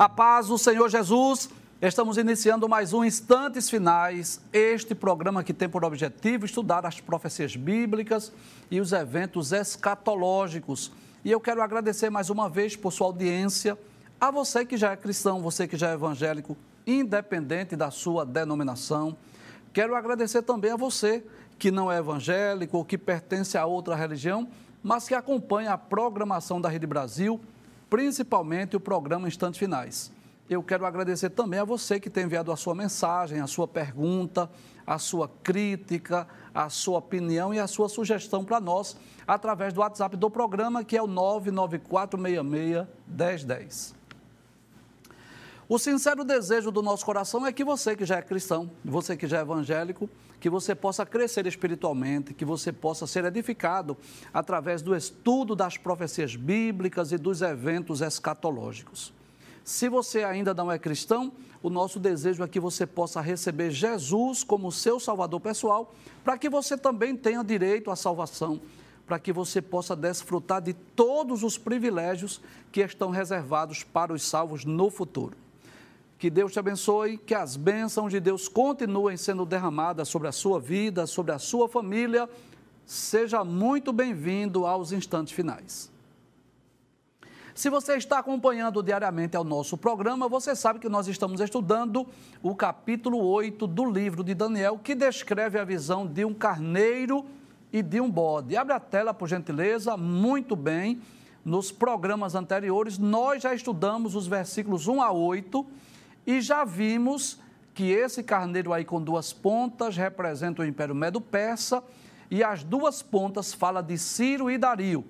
A paz do Senhor Jesus. Estamos iniciando mais um Instantes Finais, este programa que tem por objetivo estudar as profecias bíblicas e os eventos escatológicos. E eu quero agradecer mais uma vez por sua audiência, a você que já é cristão, você que já é evangélico, independente da sua denominação. Quero agradecer também a você que não é evangélico ou que pertence a outra religião, mas que acompanha a programação da Rede Brasil principalmente o programa Instantes Finais. Eu quero agradecer também a você que tem enviado a sua mensagem, a sua pergunta, a sua crítica, a sua opinião e a sua sugestão para nós através do WhatsApp do programa, que é o 994661010. O sincero desejo do nosso coração é que você que já é cristão, você que já é evangélico, que você possa crescer espiritualmente, que você possa ser edificado através do estudo das profecias bíblicas e dos eventos escatológicos. Se você ainda não é cristão, o nosso desejo é que você possa receber Jesus como seu salvador pessoal, para que você também tenha direito à salvação, para que você possa desfrutar de todos os privilégios que estão reservados para os salvos no futuro. Que Deus te abençoe, que as bênçãos de Deus continuem sendo derramadas sobre a sua vida, sobre a sua família. Seja muito bem-vindo aos instantes finais. Se você está acompanhando diariamente ao nosso programa, você sabe que nós estamos estudando o capítulo 8 do livro de Daniel, que descreve a visão de um carneiro e de um bode. Abre a tela, por gentileza, muito bem. Nos programas anteriores, nós já estudamos os versículos 1 a 8 e já vimos que esse carneiro aí com duas pontas representa o Império Medo-Persa e as duas pontas fala de Ciro e Dario.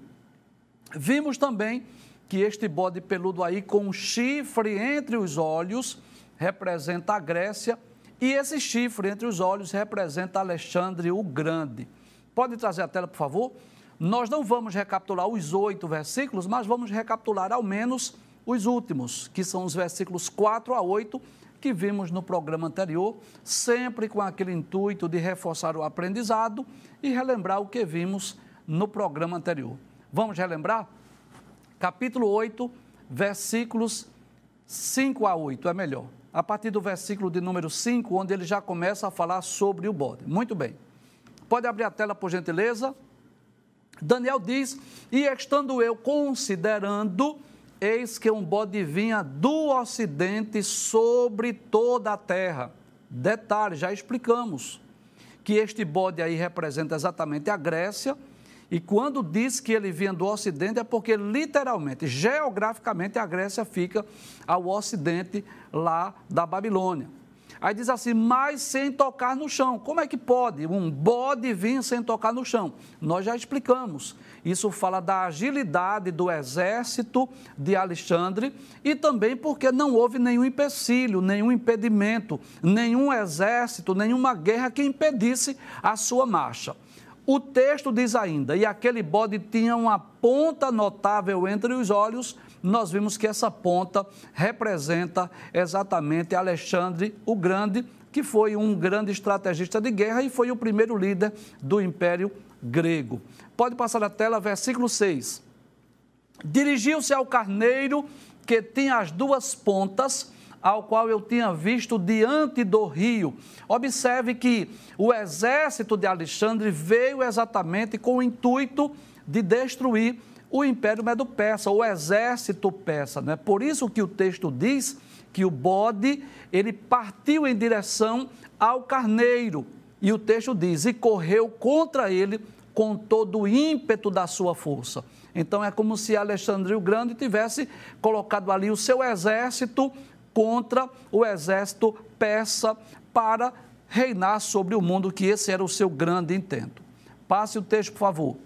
Vimos também que este bode peludo aí com um chifre entre os olhos representa a Grécia e esse chifre entre os olhos representa Alexandre o Grande. Pode trazer a tela, por favor? Nós não vamos recapitular os oito versículos, mas vamos recapitular ao menos os últimos, que são os versículos 4 a 8, que vimos no programa anterior, sempre com aquele intuito de reforçar o aprendizado e relembrar o que vimos no programa anterior. Vamos relembrar? Capítulo 8, versículos 5 a 8, é melhor. A partir do versículo de número 5, onde ele já começa a falar sobre o bode. Muito bem. Pode abrir a tela, por gentileza? Daniel diz: E estando eu considerando Eis que um bode vinha do ocidente sobre toda a terra. Detalhe, já explicamos que este bode aí representa exatamente a Grécia. E quando diz que ele vinha do Ocidente, é porque literalmente, geograficamente, a Grécia fica ao Ocidente lá da Babilônia. Aí diz assim, mas sem tocar no chão. Como é que pode um bode vir sem tocar no chão? Nós já explicamos. Isso fala da agilidade do exército de Alexandre e também porque não houve nenhum empecilho, nenhum impedimento, nenhum exército, nenhuma guerra que impedisse a sua marcha. O texto diz ainda: e aquele bode tinha uma ponta notável entre os olhos nós vimos que essa ponta representa exatamente Alexandre o Grande, que foi um grande estrategista de guerra e foi o primeiro líder do Império Grego. Pode passar a tela, versículo 6. Dirigiu-se ao carneiro que tinha as duas pontas, ao qual eu tinha visto diante do rio. Observe que o exército de Alexandre veio exatamente com o intuito de destruir o Império Medo-Persa, o exército persa. Né? Por isso que o texto diz que o bode, ele partiu em direção ao carneiro. E o texto diz, e correu contra ele com todo o ímpeto da sua força. Então é como se Alexandre o Grande tivesse colocado ali o seu exército contra o exército persa para reinar sobre o mundo, que esse era o seu grande intento. Passe o texto, por favor.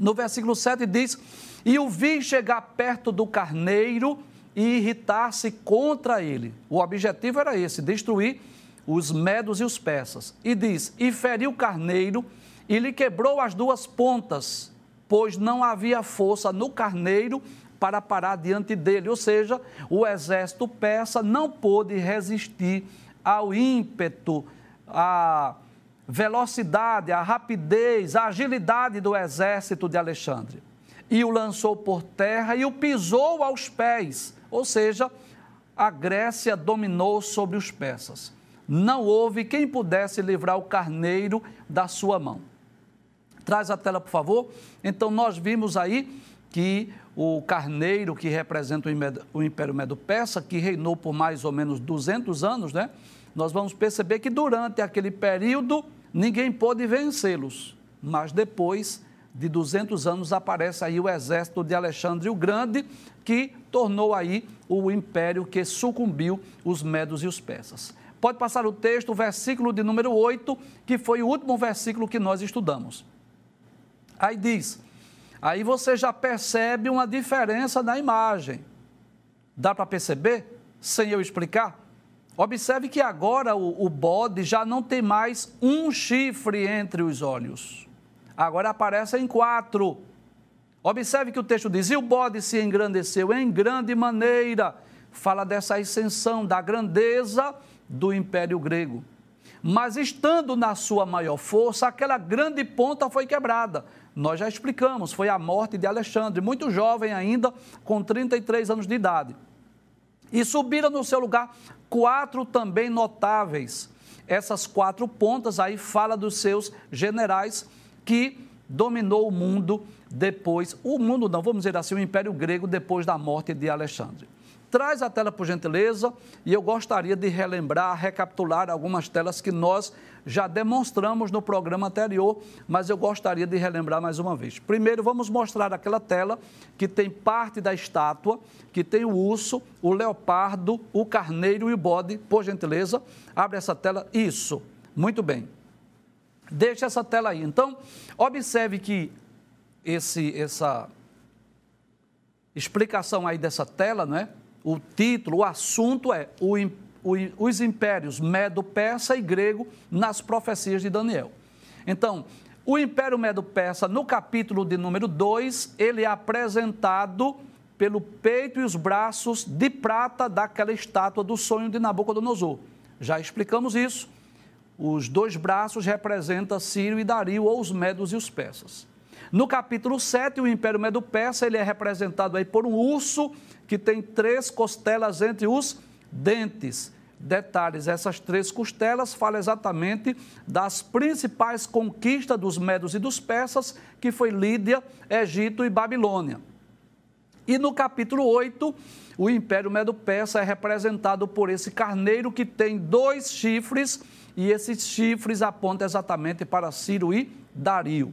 No versículo 7 diz: E o vi chegar perto do carneiro e irritar-se contra ele. O objetivo era esse: destruir os medos e os persas. E diz: E feriu o carneiro e lhe quebrou as duas pontas, pois não havia força no carneiro para parar diante dele. Ou seja, o exército persa não pôde resistir ao ímpeto, a velocidade, a rapidez, a agilidade do exército de Alexandre. E o lançou por terra e o pisou aos pés, ou seja, a Grécia dominou sobre os persas. Não houve quem pudesse livrar o carneiro da sua mão. Traz a tela, por favor. Então, nós vimos aí que o carneiro, que representa o Império Medo-Persa, que reinou por mais ou menos 200 anos, né? Nós vamos perceber que durante aquele período ninguém pôde vencê-los, mas depois de 200 anos aparece aí o exército de Alexandre o Grande, que tornou aí o império que sucumbiu os medos e os persas. Pode passar o texto, o versículo de número 8, que foi o último versículo que nós estudamos. Aí diz: Aí você já percebe uma diferença na imagem. Dá para perceber? Sem eu explicar? Observe que agora o, o, bode já não tem mais um chifre entre os olhos. Agora aparecem quatro. Observe que o texto diz: E o bode se engrandeceu em grande maneira. Fala dessa ascensão, da grandeza do Império Grego. Mas estando na sua maior força, aquela grande ponta foi quebrada. Nós já explicamos, foi a morte de Alexandre, muito jovem ainda, com 33 anos de idade. E subiram no seu lugar quatro também notáveis. Essas quatro pontas aí fala dos seus generais que dominou o mundo depois, o mundo não, vamos dizer assim, o Império Grego depois da morte de Alexandre. Traz a tela, por gentileza, e eu gostaria de relembrar, recapitular algumas telas que nós já demonstramos no programa anterior, mas eu gostaria de relembrar mais uma vez. Primeiro, vamos mostrar aquela tela que tem parte da estátua, que tem o urso, o leopardo, o carneiro e o bode. Por gentileza, abre essa tela. Isso, muito bem. Deixa essa tela aí. Então, observe que esse, essa explicação aí dessa tela, não é? O título, o assunto é o, o, os impérios Medo-Persa e Grego nas profecias de Daniel. Então, o Império Medo-Persa, no capítulo de número 2, ele é apresentado pelo peito e os braços de prata daquela estátua do sonho de Nabucodonosor. Já explicamos isso. Os dois braços representam Sírio e Dario, ou os medos e os persas. No capítulo 7, o Império Medo-Persa, ele é representado aí por um urso que tem três costelas entre os dentes. Detalhes, essas três costelas falam exatamente das principais conquistas dos medos e dos persas, que foi Lídia, Egito e Babilônia. E no capítulo 8, o Império Medo-Persa é representado por esse carneiro que tem dois chifres, e esses chifres apontam exatamente para Ciro e Dario.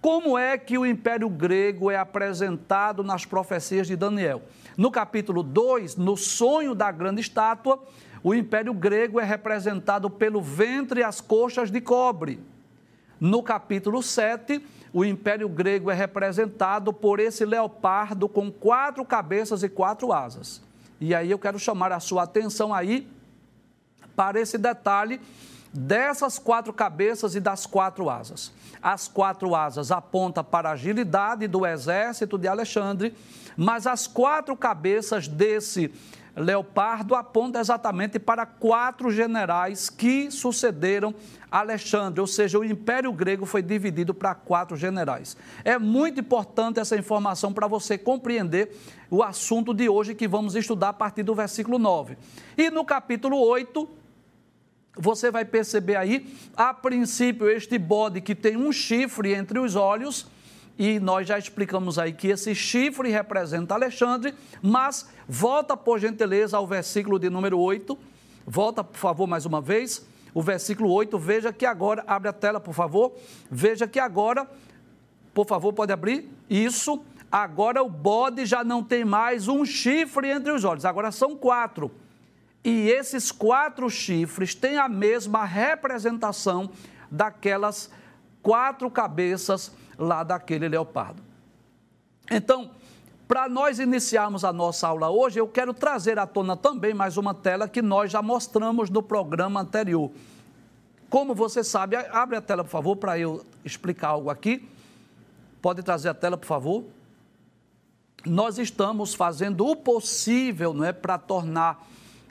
Como é que o Império Grego é apresentado nas profecias de Daniel? No capítulo 2, no sonho da grande estátua, o Império Grego é representado pelo ventre e as coxas de cobre. No capítulo 7, o Império Grego é representado por esse leopardo com quatro cabeças e quatro asas. E aí eu quero chamar a sua atenção aí para esse detalhe dessas quatro cabeças e das quatro asas. As quatro asas apontam para a agilidade do exército de Alexandre, mas as quatro cabeças desse leopardo apontam exatamente para quatro generais que sucederam Alexandre, ou seja, o Império Grego foi dividido para quatro generais. É muito importante essa informação para você compreender o assunto de hoje que vamos estudar a partir do versículo 9. E no capítulo 8, você vai perceber aí, a princípio, este bode que tem um chifre entre os olhos, e nós já explicamos aí que esse chifre representa Alexandre, mas volta, por gentileza, ao versículo de número 8. Volta, por favor, mais uma vez. O versículo 8, veja que agora, abre a tela, por favor. Veja que agora, por favor, pode abrir. Isso. Agora o bode já não tem mais um chifre entre os olhos, agora são quatro. E esses quatro chifres têm a mesma representação daquelas quatro cabeças lá daquele leopardo. Então, para nós iniciarmos a nossa aula hoje, eu quero trazer à tona também mais uma tela que nós já mostramos no programa anterior. Como você sabe, abre a tela, por favor, para eu explicar algo aqui. Pode trazer a tela, por favor. Nós estamos fazendo o possível, não é, para tornar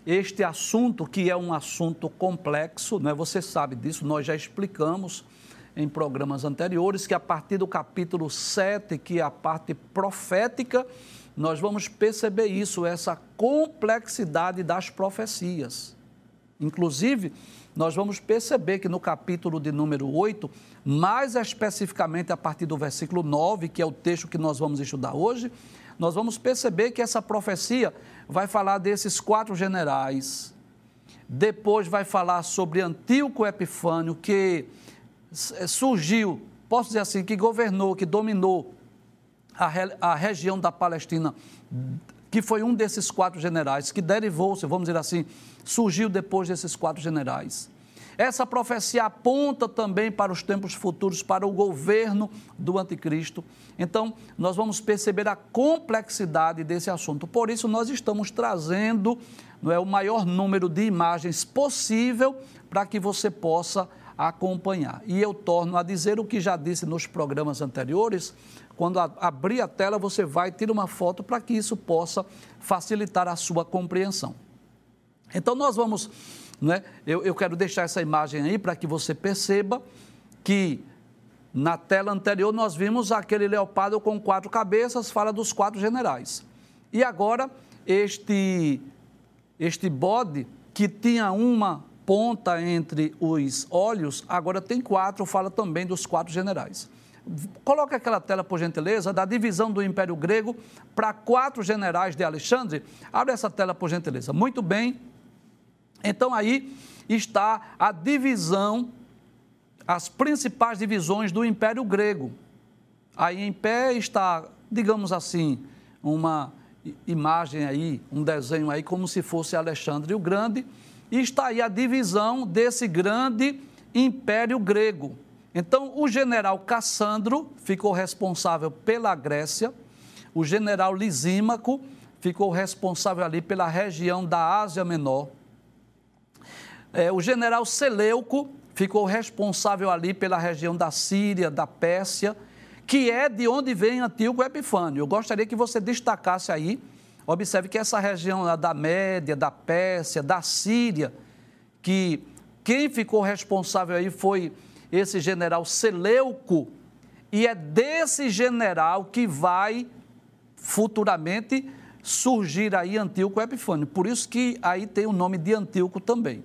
este assunto, que é um assunto complexo, não é? você sabe disso, nós já explicamos em programas anteriores que a partir do capítulo 7, que é a parte profética, nós vamos perceber isso, essa complexidade das profecias. Inclusive, nós vamos perceber que no capítulo de número 8, mais especificamente a partir do versículo 9, que é o texto que nós vamos estudar hoje, nós vamos perceber que essa profecia vai falar desses quatro generais. Depois vai falar sobre Antíoco Epifânio, que eh, surgiu, posso dizer assim, que governou, que dominou a, a região da Palestina, que foi um desses quatro generais, que derivou-se, vamos dizer assim, surgiu depois desses quatro generais. Essa profecia aponta também para os tempos futuros, para o governo do anticristo. Então, nós vamos perceber a complexidade desse assunto. Por isso, nós estamos trazendo não é, o maior número de imagens possível para que você possa acompanhar. E eu torno a dizer o que já disse nos programas anteriores. Quando abrir a tela, você vai ter uma foto para que isso possa facilitar a sua compreensão. Então, nós vamos né? Eu, eu quero deixar essa imagem aí para que você perceba que na tela anterior nós vimos aquele leopardo com quatro cabeças, fala dos quatro generais. E agora este, este bode que tinha uma ponta entre os olhos, agora tem quatro, fala também dos quatro generais. Coloca aquela tela, por gentileza, da divisão do Império Grego para quatro generais de Alexandre. Abre essa tela, por gentileza. Muito bem, então aí está a divisão, as principais divisões do Império Grego. Aí em pé está, digamos assim, uma imagem aí, um desenho aí como se fosse Alexandre o Grande, e está aí a divisão desse grande Império Grego. Então, o general Cassandro ficou responsável pela Grécia, o general Lisímaco ficou responsável ali pela região da Ásia Menor, é, o general Seleuco ficou responsável ali pela região da Síria, da Pérsia, que é de onde vem Antíoco Epifânio. Eu gostaria que você destacasse aí, observe que essa região da Média, da Pérsia, da Síria, que quem ficou responsável aí foi esse general Seleuco, e é desse general que vai futuramente surgir aí Antíoco Epifânio. Por isso que aí tem o nome de Antíoco também.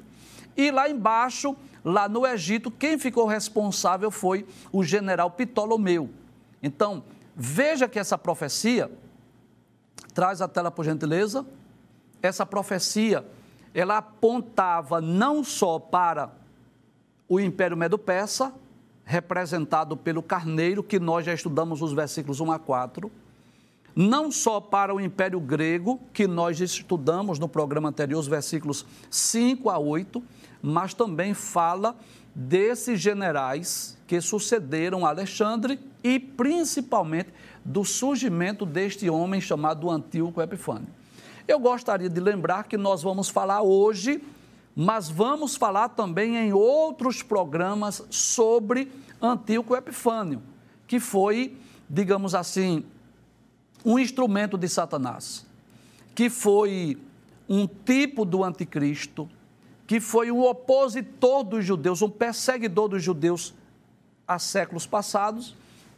E lá embaixo, lá no Egito, quem ficou responsável foi o general Ptolomeu. Então, veja que essa profecia, traz a tela por gentileza, essa profecia, ela apontava não só para o Império Medo-Persa, representado pelo carneiro, que nós já estudamos os versículos 1 a 4, não só para o Império Grego, que nós estudamos no programa anterior, os versículos 5 a 8, mas também fala desses generais que sucederam Alexandre e principalmente do surgimento deste homem chamado Antíoco Epifânio. Eu gostaria de lembrar que nós vamos falar hoje, mas vamos falar também em outros programas sobre Antíoco Epifânio, que foi, digamos assim, um instrumento de Satanás, que foi um tipo do anticristo, que foi um opositor dos judeus, um perseguidor dos judeus há séculos passados,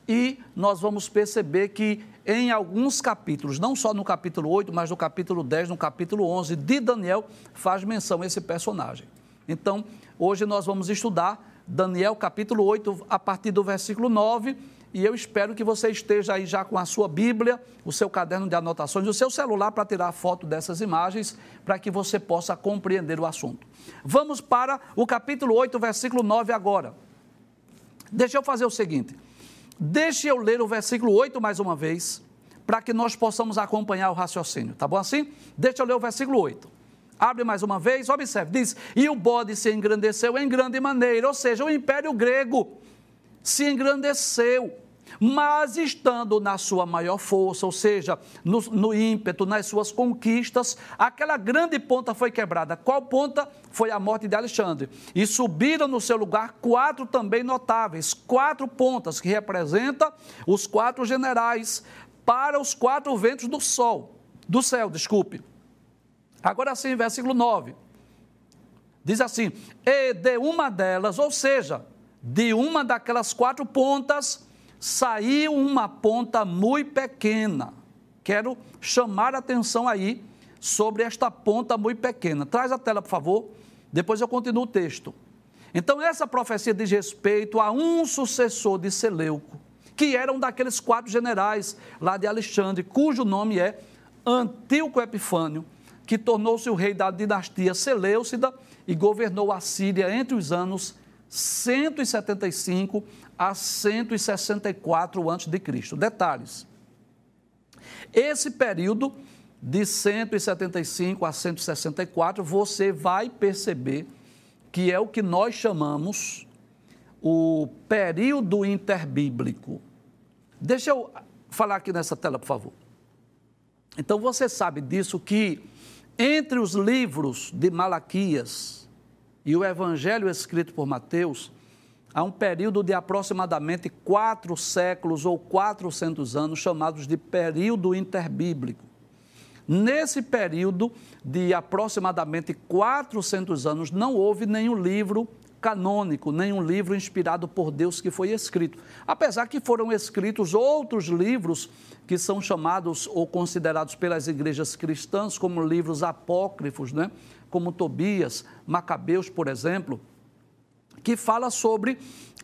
e nós vamos perceber que em alguns capítulos, não só no capítulo 8, mas no capítulo 10, no capítulo 11 de Daniel, faz menção a esse personagem. Então, hoje nós vamos estudar Daniel capítulo 8, a partir do versículo 9 e eu espero que você esteja aí já com a sua Bíblia, o seu caderno de anotações, o seu celular para tirar foto dessas imagens, para que você possa compreender o assunto. Vamos para o capítulo 8, versículo 9 agora. Deixa eu fazer o seguinte. Deixe eu ler o versículo 8 mais uma vez, para que nós possamos acompanhar o raciocínio. Tá bom assim? Deixa eu ler o versículo 8. Abre mais uma vez, observe, diz: E o bode se engrandeceu em grande maneira, ou seja, o império grego se engrandeceu mas estando na sua maior força, ou seja, no, no, ímpeto, nas suas conquistas, aquela grande ponta foi quebrada. Qual ponta? Foi a morte de Alexandre. E subiram no seu lugar quatro também notáveis, quatro pontas, que representam os quatro generais para os quatro ventos do sol, do céu, desculpe. Agora sim, versículo 9. Diz assim: E de uma delas, ou seja, de uma daquelas quatro pontas, saiu uma ponta muito pequena. quero chamar a atenção aí sobre esta ponta muito pequena. Traz a tela, por favor. Depois eu continuo o texto. Então, essa profecia diz respeito a um sucessor de Seleuco, que era um daqueles quatro generais lá de Alexandre, cujo nome é Antíoco Epifânio, que tornou-se o rei da dinastia Seleucida e governou a Síria entre os anos 175 a 164 a.C. Detalhes. Esse período de 175 a 164, você vai perceber que é o que nós chamamos o período interbíblico. Deixa eu falar aqui nessa tela, por favor. Então você sabe disso que entre os livros de Malaquias e o evangelho escrito por Mateus, há um período de aproximadamente quatro séculos ou quatrocentos anos, chamados de período interbíblico. Nesse período de aproximadamente 400 anos, não houve nenhum livro canônico, nenhum livro inspirado por Deus que foi escrito. Apesar que foram escritos outros livros que são chamados ou considerados pelas igrejas cristãs como livros apócrifos, né? Como Tobias, Macabeus, por exemplo, que fala sobre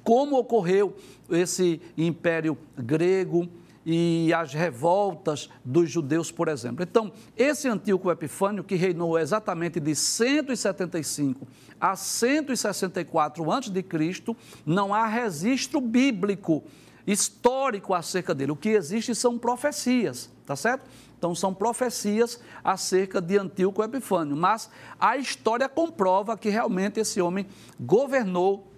como ocorreu esse império grego, e as revoltas dos judeus, por exemplo. Então, esse Antíoco Epifânio, que reinou exatamente de 175 a 164 a.C., não há registro bíblico histórico acerca dele. O que existe são profecias, tá certo? Então, são profecias acerca de Antíoco Epifânio, mas a história comprova que realmente esse homem governou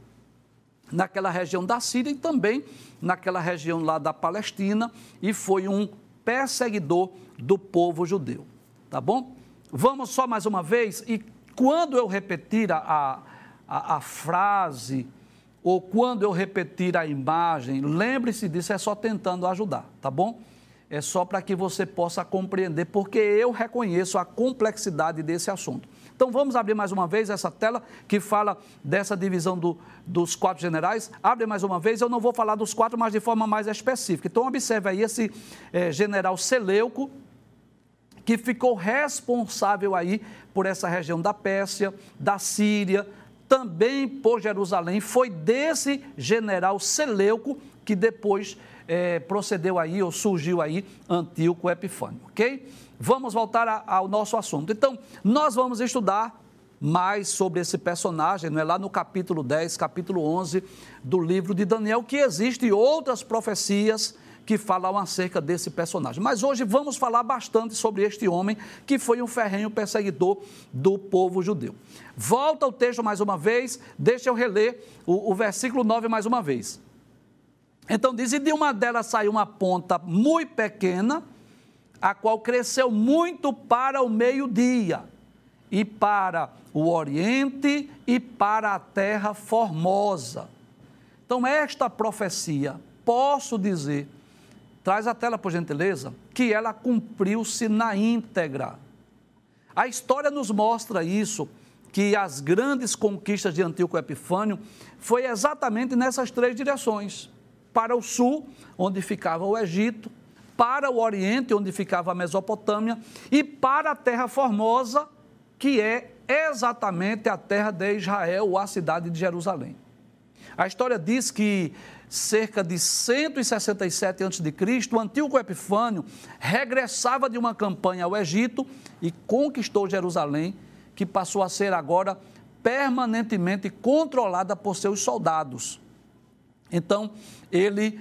naquela região da Síria e também naquela região lá da Palestina e foi um perseguidor do povo judeu. Tá bom? Vamos só mais uma vez e quando eu repetir a, a, a frase ou quando eu repetir a imagem, lembre-se disso, é só tentando ajudar, tá bom? É só para que você possa compreender, porque eu reconheço a complexidade desse assunto. Então vamos abrir mais uma vez essa tela que fala dessa divisão do, dos quatro generais. Abre mais uma vez, eu não vou falar dos quatro, mas de forma mais específica. Então observe aí esse é, general Seleuco, que ficou responsável aí por essa região da Pérsia, da Síria, também por Jerusalém. Foi desse general Seleuco que depois é, procedeu aí, ou surgiu aí, Antíoco Epifânio, ok? vamos voltar a, ao nosso assunto. Então, nós vamos estudar mais sobre esse personagem, não é lá no capítulo 10, capítulo 11 do livro de Daniel, que existem outras profecias que falam acerca desse personagem. Mas hoje vamos falar bastante sobre este homem que foi um ferrenho perseguidor do povo judeu. Volta o texto mais uma vez, deixa eu reler o, o versículo 9 mais uma vez. Então diz: E de uma delas saiu uma ponta muito pequena, a qual cresceu muito para o meio-dia, e para o oriente e para a terra formosa. Então, esta profecia, posso dizer, traz a tela por gentileza, que ela cumpriu-se na íntegra. A história nos mostra isso, que as grandes conquistas de Antíoco Epifânio foi exatamente nessas três direções. Para o sul, onde ficava o Egito, para o Oriente, onde ficava a Mesopotâmia, e para a Terra Formosa, que é exatamente a terra de Israel, ou a cidade de Jerusalém. A história diz que cerca de 167 a.C., o Antíoco Epifânio regressava de uma campanha ao Egito e conquistou Jerusalém, que passou a ser agora permanentemente controlada por seus soldados. Então, ele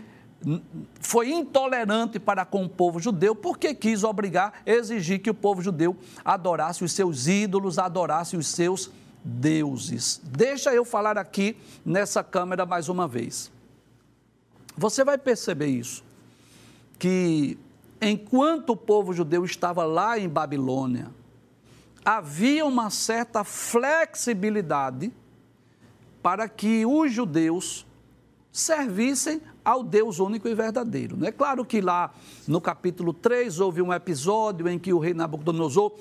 foi intolerante para com o povo judeu, porque quis obrigar, exigir que o povo judeu adorasse os seus ídolos, adorasse os seus deuses. Deixa eu falar aqui nessa câmera mais uma vez. Você vai perceber isso, que enquanto o povo judeu estava lá em Babilônia, havia uma certa flexibilidade para que os judeus servissem ao Deus único e verdadeiro. É claro que lá no capítulo 3 houve um episódio em que o rei Nabucodonosor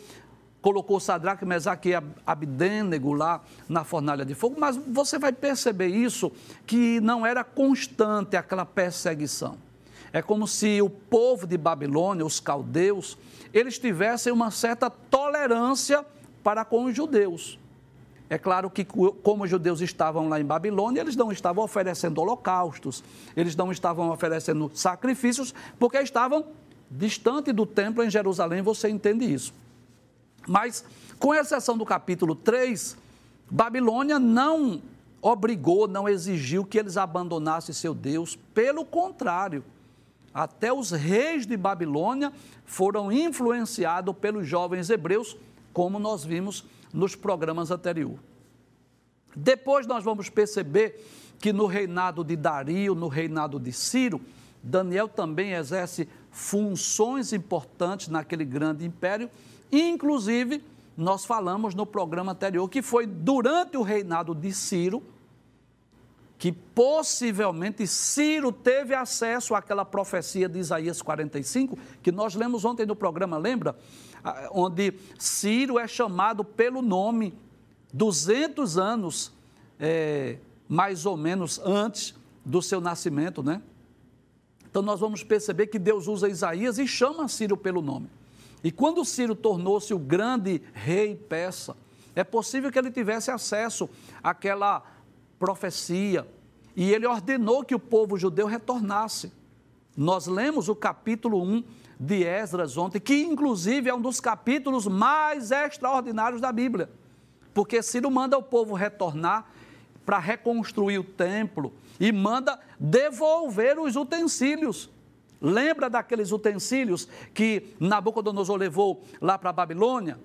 colocou Sadraque, Mesaque e Abdênego lá na fornalha de fogo, mas você vai perceber isso, que não era constante aquela perseguição. É como se o povo de Babilônia, os caldeus, eles tivessem uma certa tolerância para com os judeus. É claro que, como os judeus estavam lá em Babilônia, eles não estavam oferecendo holocaustos, eles não estavam oferecendo sacrifícios, porque estavam distante do templo em Jerusalém, você entende isso. Mas, com exceção do capítulo 3, Babilônia não obrigou, não exigiu que eles abandonassem seu Deus, pelo contrário, até os reis de Babilônia foram influenciados pelos jovens hebreus, como nós vimos nos programas anteriores. Depois nós vamos perceber que no reinado de Dario, no reinado de Ciro, Daniel também exerce funções importantes naquele grande império, inclusive nós falamos no programa anterior que foi durante o reinado de Ciro que possivelmente Ciro teve acesso àquela profecia de Isaías 45, que nós lemos ontem no programa, lembra? Ah, onde Ciro é chamado pelo nome 200 anos, é, mais ou menos, antes do seu nascimento, né? Então nós vamos perceber que Deus usa Isaías e chama Ciro pelo nome. E quando Ciro tornou-se o grande rei persa, é possível que ele tivesse acesso àquela profecia e ele ordenou que o povo judeu retornasse. Nós lemos o capítulo 1 de Esdras ontem, que inclusive é um dos capítulos mais extraordinários da Bíblia, porque Ciro manda o povo retornar para reconstruir o templo e manda devolver os utensílios. Lembra daqueles utensílios que Nabucodonosor levou lá para a Babilônia?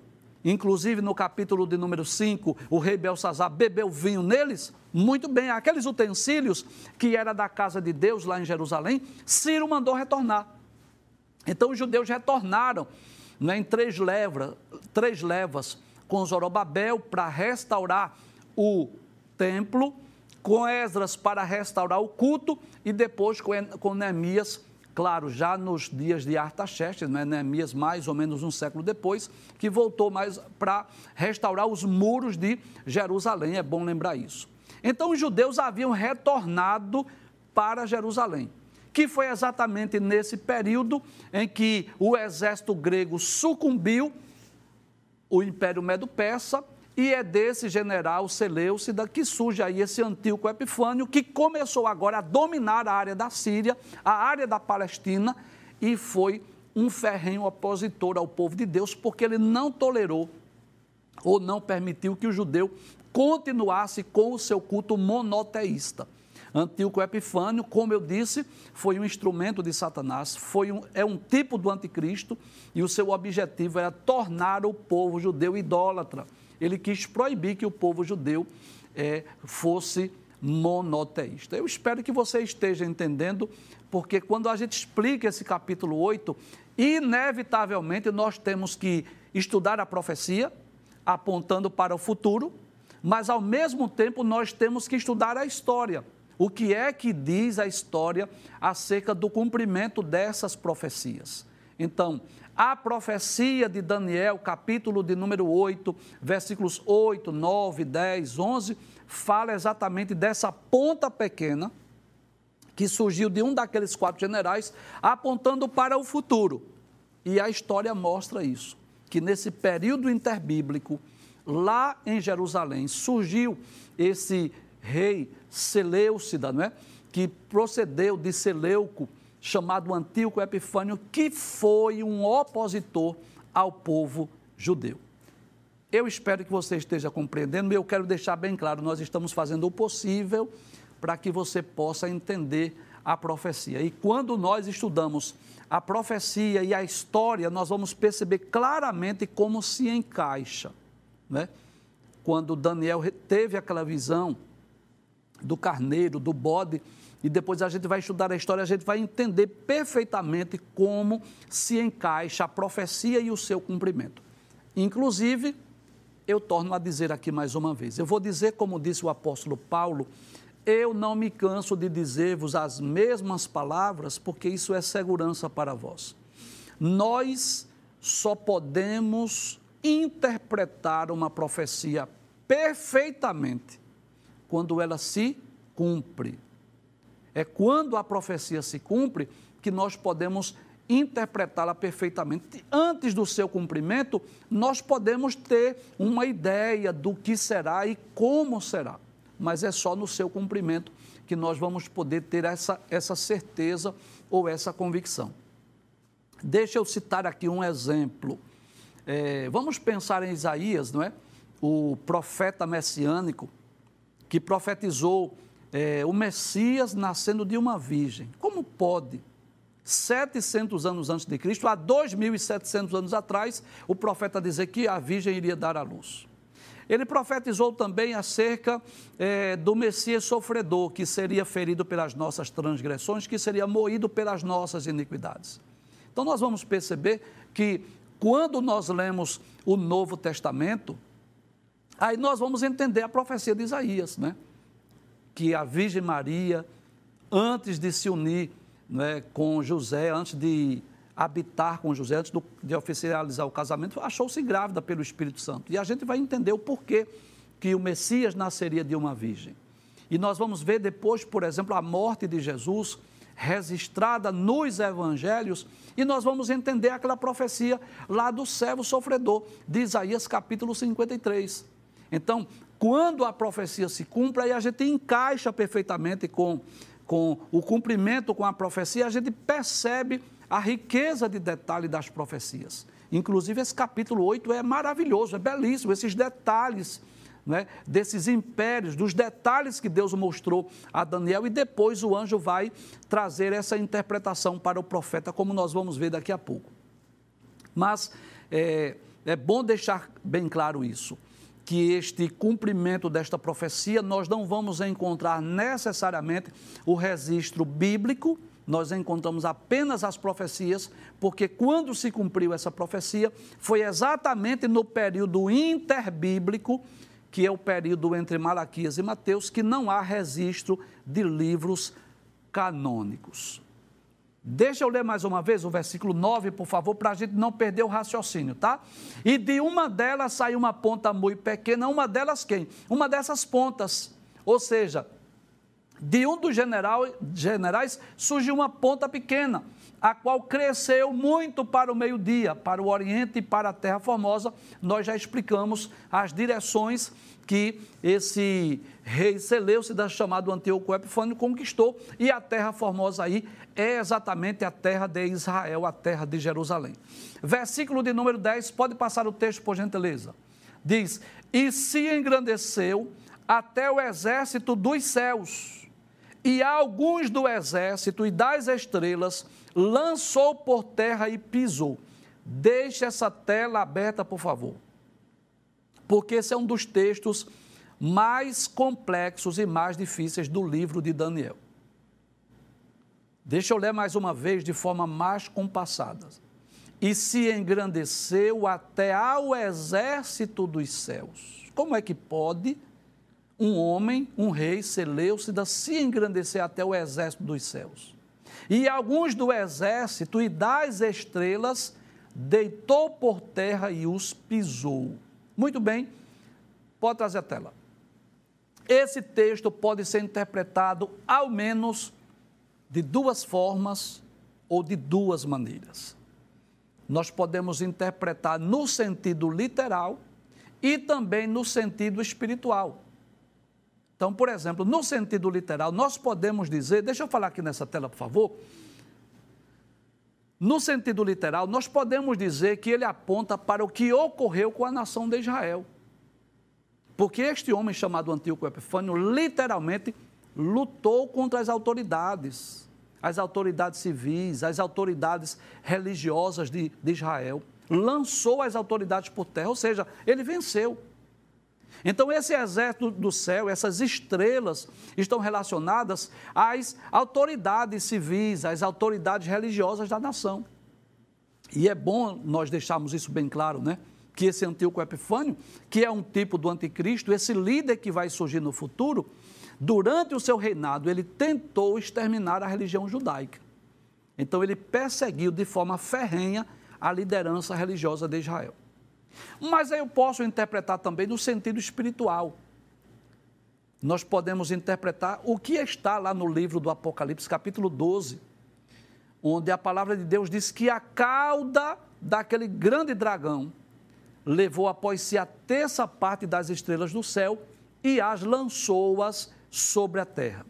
Inclusive no capítulo de número 5, o rei Belsazar bebeu vinho neles. Muito bem, aqueles utensílios que era da casa de Deus lá em Jerusalém, Ciro mandou retornar. Então os judeus retornaram né, em três, levra, três levas com Zorobabel para restaurar o templo, com Esdras para restaurar o culto e depois com, Neemias claro, já nos dias de Artaxerxes, né, Neemias mais ou menos um século depois, que voltou mais para restaurar os muros de Jerusalém, é bom lembrar isso. Então os judeus haviam retornado para Jerusalém, que foi exatamente nesse período em que o exército grego sucumbiu, o Império Medo-Persa, e é desse general Seleucida que surge aí esse Antíoco Epifânio, que começou agora a dominar a área da Síria, a área da Palestina, e foi um ferrenho opositor ao povo de Deus, porque ele não tolerou ou não permitiu que o judeu continuasse com o seu culto monoteísta. Antíoco Epifânio, como eu disse, foi um instrumento de Satanás, foi um, é um tipo do anticristo e o seu objetivo era tornar o povo judeu idólatra ele quis proibir que o povo judeu é, fosse monoteísta. Eu espero que você esteja entendendo, porque quando a gente explica esse capítulo 8, inevitavelmente nós temos que estudar a profecia, apontando para o futuro, mas ao mesmo tempo nós temos que estudar a história. O que é que diz a história acerca do cumprimento dessas profecias? Então, a profecia de Daniel, capítulo de número 8, versículos 8, 9, 10, 11, fala exatamente dessa ponta pequena que surgiu de um daqueles quatro generais, apontando para o futuro. E a história mostra isso, que nesse período interbíblico, lá em Jerusalém, surgiu esse rei Seleucida, não é? que procedeu de Seleuco, chamado Antíoco Epifânio, que foi um opositor ao povo judeu. Eu espero que você esteja compreendendo eu quero deixar bem claro: nós estamos fazendo o possível para que você possa entender a profecia. E quando nós estudamos a profecia e a história, nós vamos perceber claramente como se encaixa. Né? Quando Daniel teve aquela visão do carneiro, do bode, e depois a gente vai estudar a história, a gente vai entender perfeitamente como se encaixa a profecia e o seu cumprimento. Inclusive, eu torno a dizer aqui mais uma vez, eu vou dizer como disse o apóstolo Paulo, eu não me canso de dizer-vos as mesmas palavras, porque isso é segurança para vós. Nós só podemos interpretar uma profecia perfeitamente quando ela se cumpre. É quando a profecia se cumpre que nós podemos interpretá-la perfeitamente. Antes do seu cumprimento, nós podemos ter uma ideia do que será e como será, mas é só no seu cumprimento que nós vamos poder ter essa, essa certeza ou essa convicção. Deixa eu citar aqui um exemplo. É, vamos pensar em Isaías, não é? O profeta messiânico que profetizou é, o Messias nascendo de uma virgem. Como pode? 700 anos antes de Cristo, há 2.700 anos atrás, o profeta dizer que a virgem iria dar à luz. Ele profetizou também acerca é, do Messias sofredor, que seria ferido pelas nossas transgressões, que seria moído pelas nossas iniquidades. Então, nós vamos perceber que quando nós lemos o Novo Testamento, aí nós vamos entender a profecia de Isaías, né? Que a Virgem Maria, antes de se unir né, com José, antes de habitar com José, antes do, de oficializar o casamento, achou-se grávida pelo Espírito Santo. E a gente vai entender o porquê que o Messias nasceria de uma virgem. E nós vamos ver depois, por exemplo, a morte de Jesus registrada nos evangelhos, e nós vamos entender aquela profecia lá do servo sofredor, de Isaías capítulo 53. Então, quando a profecia se cumpre, aí a gente encaixa perfeitamente com, com o cumprimento com a profecia, a gente percebe a riqueza de detalhe das profecias. Inclusive, esse capítulo 8 é maravilhoso, é belíssimo, esses detalhes né, desses impérios, dos detalhes que Deus mostrou a Daniel, e depois o anjo vai trazer essa interpretação para o profeta, como nós vamos ver daqui a pouco. Mas é, é bom deixar bem claro isso que este cumprimento desta profecia nós não vamos encontrar necessariamente o registro bíblico, nós encontramos apenas as profecias, porque quando se cumpriu essa profecia, foi exatamente no período interbíblico, que é o período entre Malaquias e Mateus, que não há registro de livros canônicos. Deixa eu ler mais uma vez o versículo 9, por favor, para a gente não perder o raciocínio, tá? E de uma delas saiu uma ponta muito pequena, uma delas quem? Uma dessas pontas, ou seja, de um dos general, generais surgiu uma ponta pequena, a qual cresceu muito para o meio-dia, para o oriente e para a terra formosa. Nós já explicamos as direções que esse rei Seleucida, chamado Antíoco Epifânio, conquistou, e a terra formosa aí é exatamente a terra de Israel, a terra de Jerusalém. Versículo de número 10, pode passar o texto, por gentileza. Diz: E se engrandeceu até o exército dos céus e alguns do exército e das estrelas lançou por terra e pisou. Deixe essa tela aberta, por favor. Porque esse é um dos textos mais complexos e mais difíceis do livro de Daniel. Deixa eu ler mais uma vez de forma mais compassada. E se engrandeceu até ao exército dos céus. Como é que pode um homem, um rei, Seleucida, se engrandecer até o exército dos céus. E alguns do exército e das estrelas deitou por terra e os pisou. Muito bem, pode trazer a tela. Esse texto pode ser interpretado ao menos de duas formas ou de duas maneiras. Nós podemos interpretar no sentido literal e também no sentido espiritual. Então, por exemplo, no sentido literal, nós podemos dizer, deixa eu falar aqui nessa tela, por favor. No sentido literal, nós podemos dizer que ele aponta para o que ocorreu com a nação de Israel. Porque este homem chamado Antíoco Epifânio literalmente lutou contra as autoridades, as autoridades civis, as autoridades religiosas de, de Israel. Lançou as autoridades por terra, ou seja, ele venceu. Então, esse exército do céu, essas estrelas, estão relacionadas às autoridades civis, às autoridades religiosas da nação. E é bom nós deixarmos isso bem claro, né? Que esse Antíoco Epifânio, que é um tipo do anticristo, esse líder que vai surgir no futuro, durante o seu reinado, ele tentou exterminar a religião judaica. Então, ele perseguiu de forma ferrenha a liderança religiosa de Israel. Mas aí eu posso interpretar também no sentido espiritual. Nós podemos interpretar o que está lá no livro do Apocalipse, capítulo 12, onde a palavra de Deus diz que a cauda daquele grande dragão levou após si a terça parte das estrelas do céu e as lançou-as sobre a terra.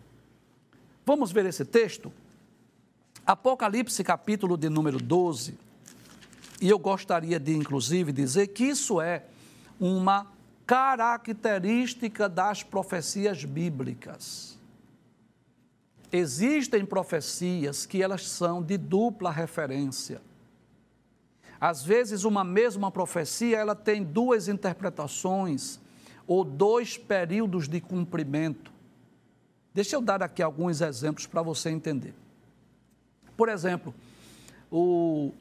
Vamos ver esse texto? Apocalipse, capítulo de número 12. E eu gostaria de, inclusive, dizer que isso é uma característica das profecias bíblicas. Existem profecias que elas são de dupla referência. Às vezes uma mesma profecia, ela tem duas interpretações ou dois períodos de cumprimento. Deixa eu dar aqui alguns exemplos para você entender. Por exemplo, o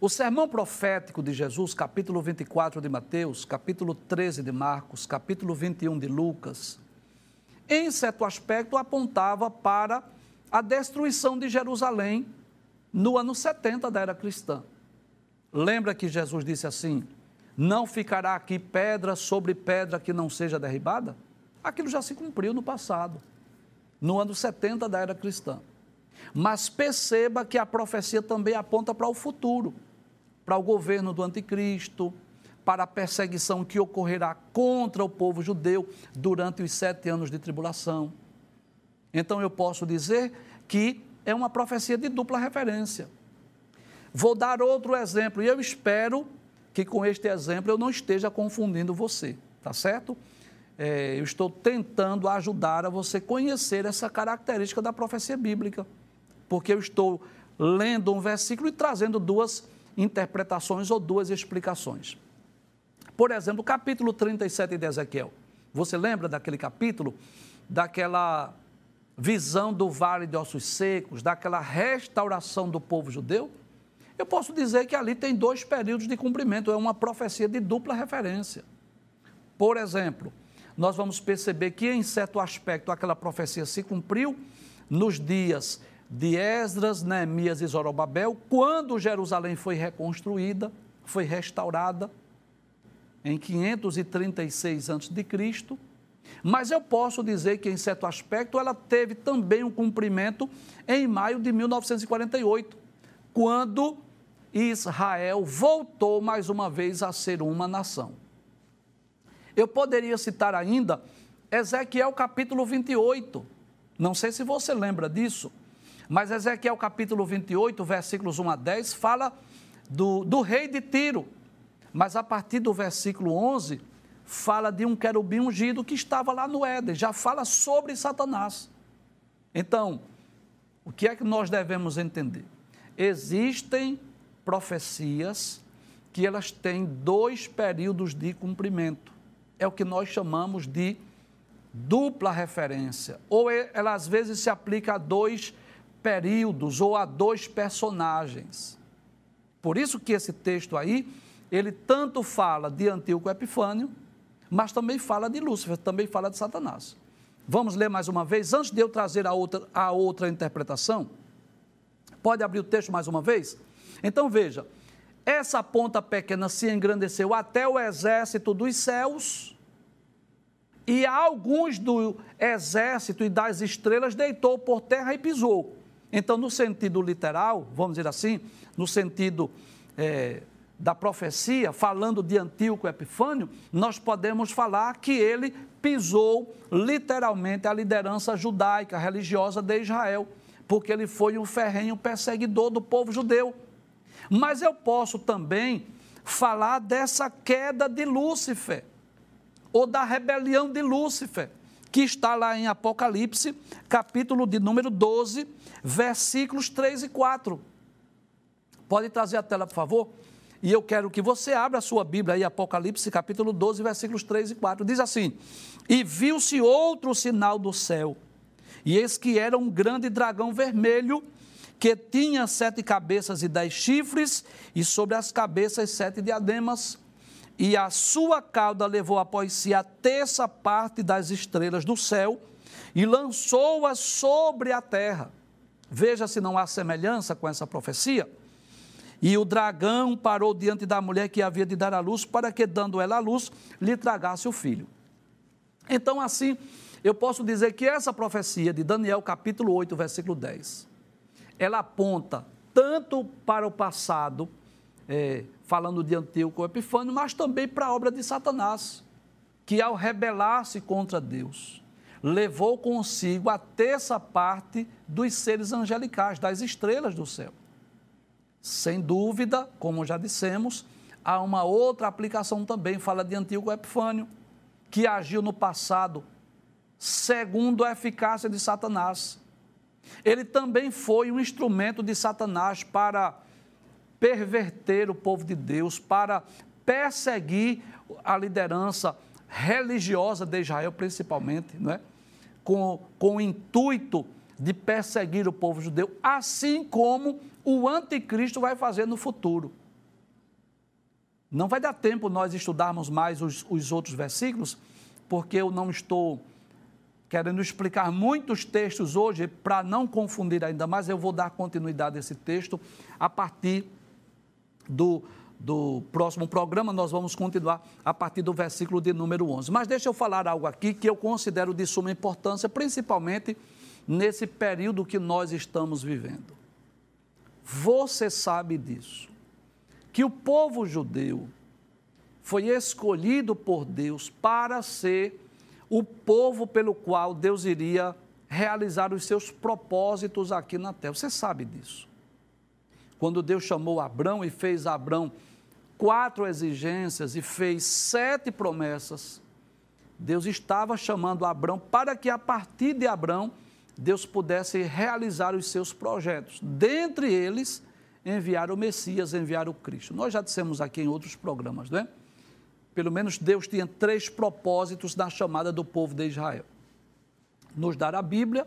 o sermão profético de Jesus, capítulo 24 de Mateus, capítulo 13 de Marcos, capítulo 21 de Lucas, em certo aspecto apontava para a destruição de Jerusalém no ano 70 da era cristã. Lembra que Jesus disse assim: Não ficará aqui pedra sobre pedra que não seja derribada? Aquilo já se cumpriu no passado, no ano 70 da era cristã. Mas perceba que a profecia também aponta para o futuro para o governo do anticristo, para a perseguição que ocorrerá contra o povo judeu durante os sete anos de tribulação. Então eu posso dizer que é uma profecia de dupla referência. Vou dar outro exemplo e eu espero que com este exemplo eu não esteja confundindo você, tá certo? É, eu estou tentando ajudar a você conhecer essa característica da profecia bíblica, porque eu estou lendo um versículo e trazendo duas interpretações ou duas explicações. Por exemplo, o capítulo 37 de Ezequiel. Você lembra daquele capítulo? Daquela visão do vale de ossos secos, daquela restauração do povo judeu? Eu posso dizer que ali tem dois períodos de cumprimento, é uma profecia de dupla referência. Por exemplo, nós vamos perceber que, em certo aspecto, aquela profecia se cumpriu nos dias de Esdras, Neemias e Zorobabel, quando Jerusalém foi reconstruída, foi restaurada em 536 a.C., mas eu posso dizer que, em certo aspecto, ela teve também um cumprimento em maio de 1948, quando Israel voltou mais uma vez a ser uma nação. Eu poderia citar ainda Ezequiel capítulo 28. Não sei se você lembra disso, mas Ezequiel capítulo 28, versículos 1 a 10, fala do, do rei de Tiro. Mas a partir do versículo 11, fala de um querubim ungido que estava lá no Éden, já fala sobre Satanás. Então, o que é que nós devemos entender? Existem profecias que elas têm dois períodos de cumprimento. É o que nós chamamos de dupla referência. Ou ela às vezes se aplica a dois períodos ou a dois personagens. Por isso que esse texto aí, ele tanto fala de Antíoco Epifânio, mas também fala de Lúcifer, também fala de Satanás. Vamos ler mais uma vez, antes de eu trazer a outra, a outra interpretação. Pode abrir o texto mais uma vez? Então veja, essa ponta pequena se engrandeceu até o exército dos céus, e alguns do exército e das estrelas deitou por terra e pisou. Então, no sentido literal, vamos dizer assim, no sentido é, da profecia, falando de Antíoco Epifânio, nós podemos falar que ele pisou literalmente a liderança judaica, religiosa de Israel, porque ele foi um ferrenho perseguidor do povo judeu. Mas eu posso também falar dessa queda de Lúcifer, ou da rebelião de Lúcifer que está lá em Apocalipse, capítulo de número 12, versículos 3 e 4. Pode trazer a tela, por favor? E eu quero que você abra a sua Bíblia aí, Apocalipse, capítulo 12, versículos 3 e 4. Diz assim: E viu-se outro sinal do céu, e eis que era um grande dragão vermelho, que tinha sete cabeças e dez chifres, e sobre as cabeças sete diademas e a sua cauda levou após si a terça parte das estrelas do céu e lançou-as sobre a terra. Veja se não há semelhança com essa profecia. E o dragão parou diante da mulher que havia de dar a luz, para que, dando ela a luz, lhe tragasse o filho. Então, assim, eu posso dizer que essa profecia de Daniel, capítulo 8, versículo 10, ela aponta tanto para o passado, é, falando de Antíoco Epifânio, mas também para a obra de Satanás, que ao rebelar-se contra Deus, levou consigo a terça parte dos seres angelicais, das estrelas do céu. Sem dúvida, como já dissemos, há uma outra aplicação também, fala de Antíoco Epifânio, que agiu no passado segundo a eficácia de Satanás. Ele também foi um instrumento de Satanás para perverter o povo de Deus, para perseguir a liderança religiosa de Israel, principalmente, não é? com, com o intuito de perseguir o povo judeu, assim como o anticristo vai fazer no futuro. Não vai dar tempo nós estudarmos mais os, os outros versículos, porque eu não estou querendo explicar muitos textos hoje, para não confundir ainda mais, eu vou dar continuidade a esse texto a partir do, do próximo programa, nós vamos continuar a partir do versículo de número 11. Mas deixa eu falar algo aqui que eu considero de suma importância, principalmente nesse período que nós estamos vivendo. Você sabe disso, que o povo judeu foi escolhido por Deus para ser o povo pelo qual Deus iria realizar os seus propósitos aqui na terra. Você sabe disso. Quando Deus chamou Abrão e fez a Abrão quatro exigências e fez sete promessas, Deus estava chamando Abrão para que a partir de Abrão Deus pudesse realizar os seus projetos. Dentre eles, enviar o Messias, enviar o Cristo. Nós já dissemos aqui em outros programas, não é? Pelo menos Deus tinha três propósitos na chamada do povo de Israel: nos dar a Bíblia,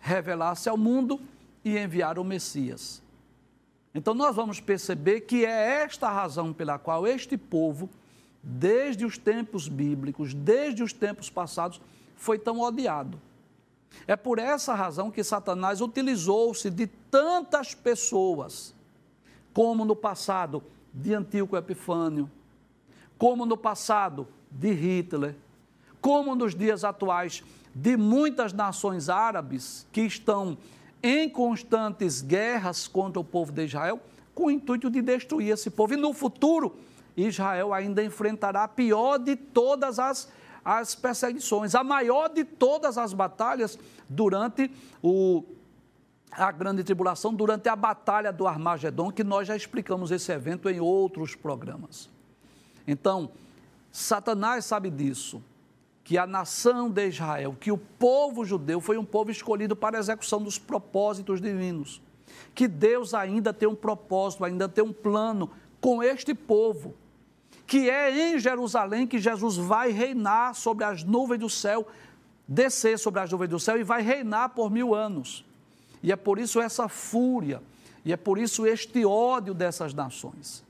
revelar-se ao mundo e enviar o Messias. Então nós vamos perceber que é esta a razão pela qual este povo, desde os tempos bíblicos, desde os tempos passados, foi tão odiado. É por essa razão que Satanás utilizou-se de tantas pessoas, como no passado de Antíoco Epifânio, como no passado de Hitler, como nos dias atuais de muitas nações árabes que estão em constantes guerras contra o povo de Israel, com o intuito de destruir esse povo. E no futuro, Israel ainda enfrentará a pior de todas as, as perseguições, a maior de todas as batalhas durante o, a grande tribulação, durante a batalha do Armagedon, que nós já explicamos esse evento em outros programas. Então, Satanás sabe disso, que a nação de Israel, que o povo judeu foi um povo escolhido para a execução dos propósitos divinos. Que Deus ainda tem um propósito, ainda tem um plano com este povo. Que é em Jerusalém que Jesus vai reinar sobre as nuvens do céu, descer sobre as nuvens do céu e vai reinar por mil anos. E é por isso essa fúria, e é por isso este ódio dessas nações.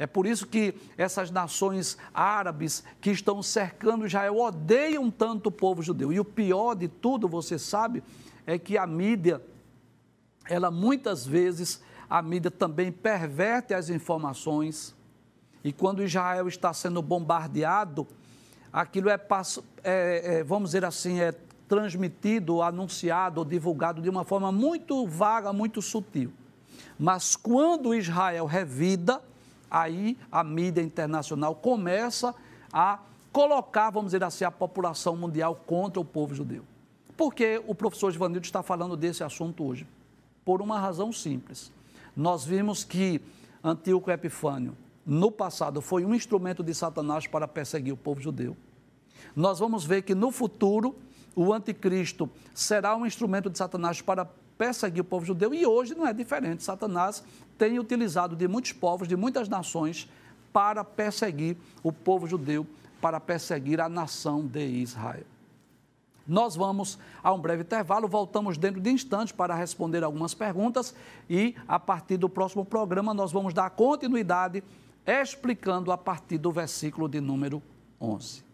É por isso que essas nações árabes que estão cercando Israel odeiam tanto o povo judeu. E o pior de tudo, você sabe, é que a mídia, ela muitas vezes, a mídia também perverte as informações. E quando Israel está sendo bombardeado, aquilo é, é, é vamos dizer assim, é transmitido, anunciado, divulgado de uma forma muito vaga, muito sutil. Mas quando Israel revida, aí a mídia internacional começa a colocar, vamos dizer assim, a população mundial contra o povo judeu. Por que o professor Givanildo está falando desse assunto hoje? Por uma razão simples. Nós vimos que Antíoco Epifânio, no passado, foi um instrumento de Satanás para perseguir o povo judeu. Nós vamos ver que no futuro, o anticristo será um instrumento de Satanás para perseguir o povo judeu e hoje não é diferente. Satanás tem utilizado de muitos povos, de muitas nações, para perseguir o povo judeu, para perseguir a nação de Israel. Nós vamos a um breve intervalo, voltamos dentro de instantes para responder algumas perguntas e a partir do próximo programa nós vamos dar continuidade explicando a partir do versículo de número 11.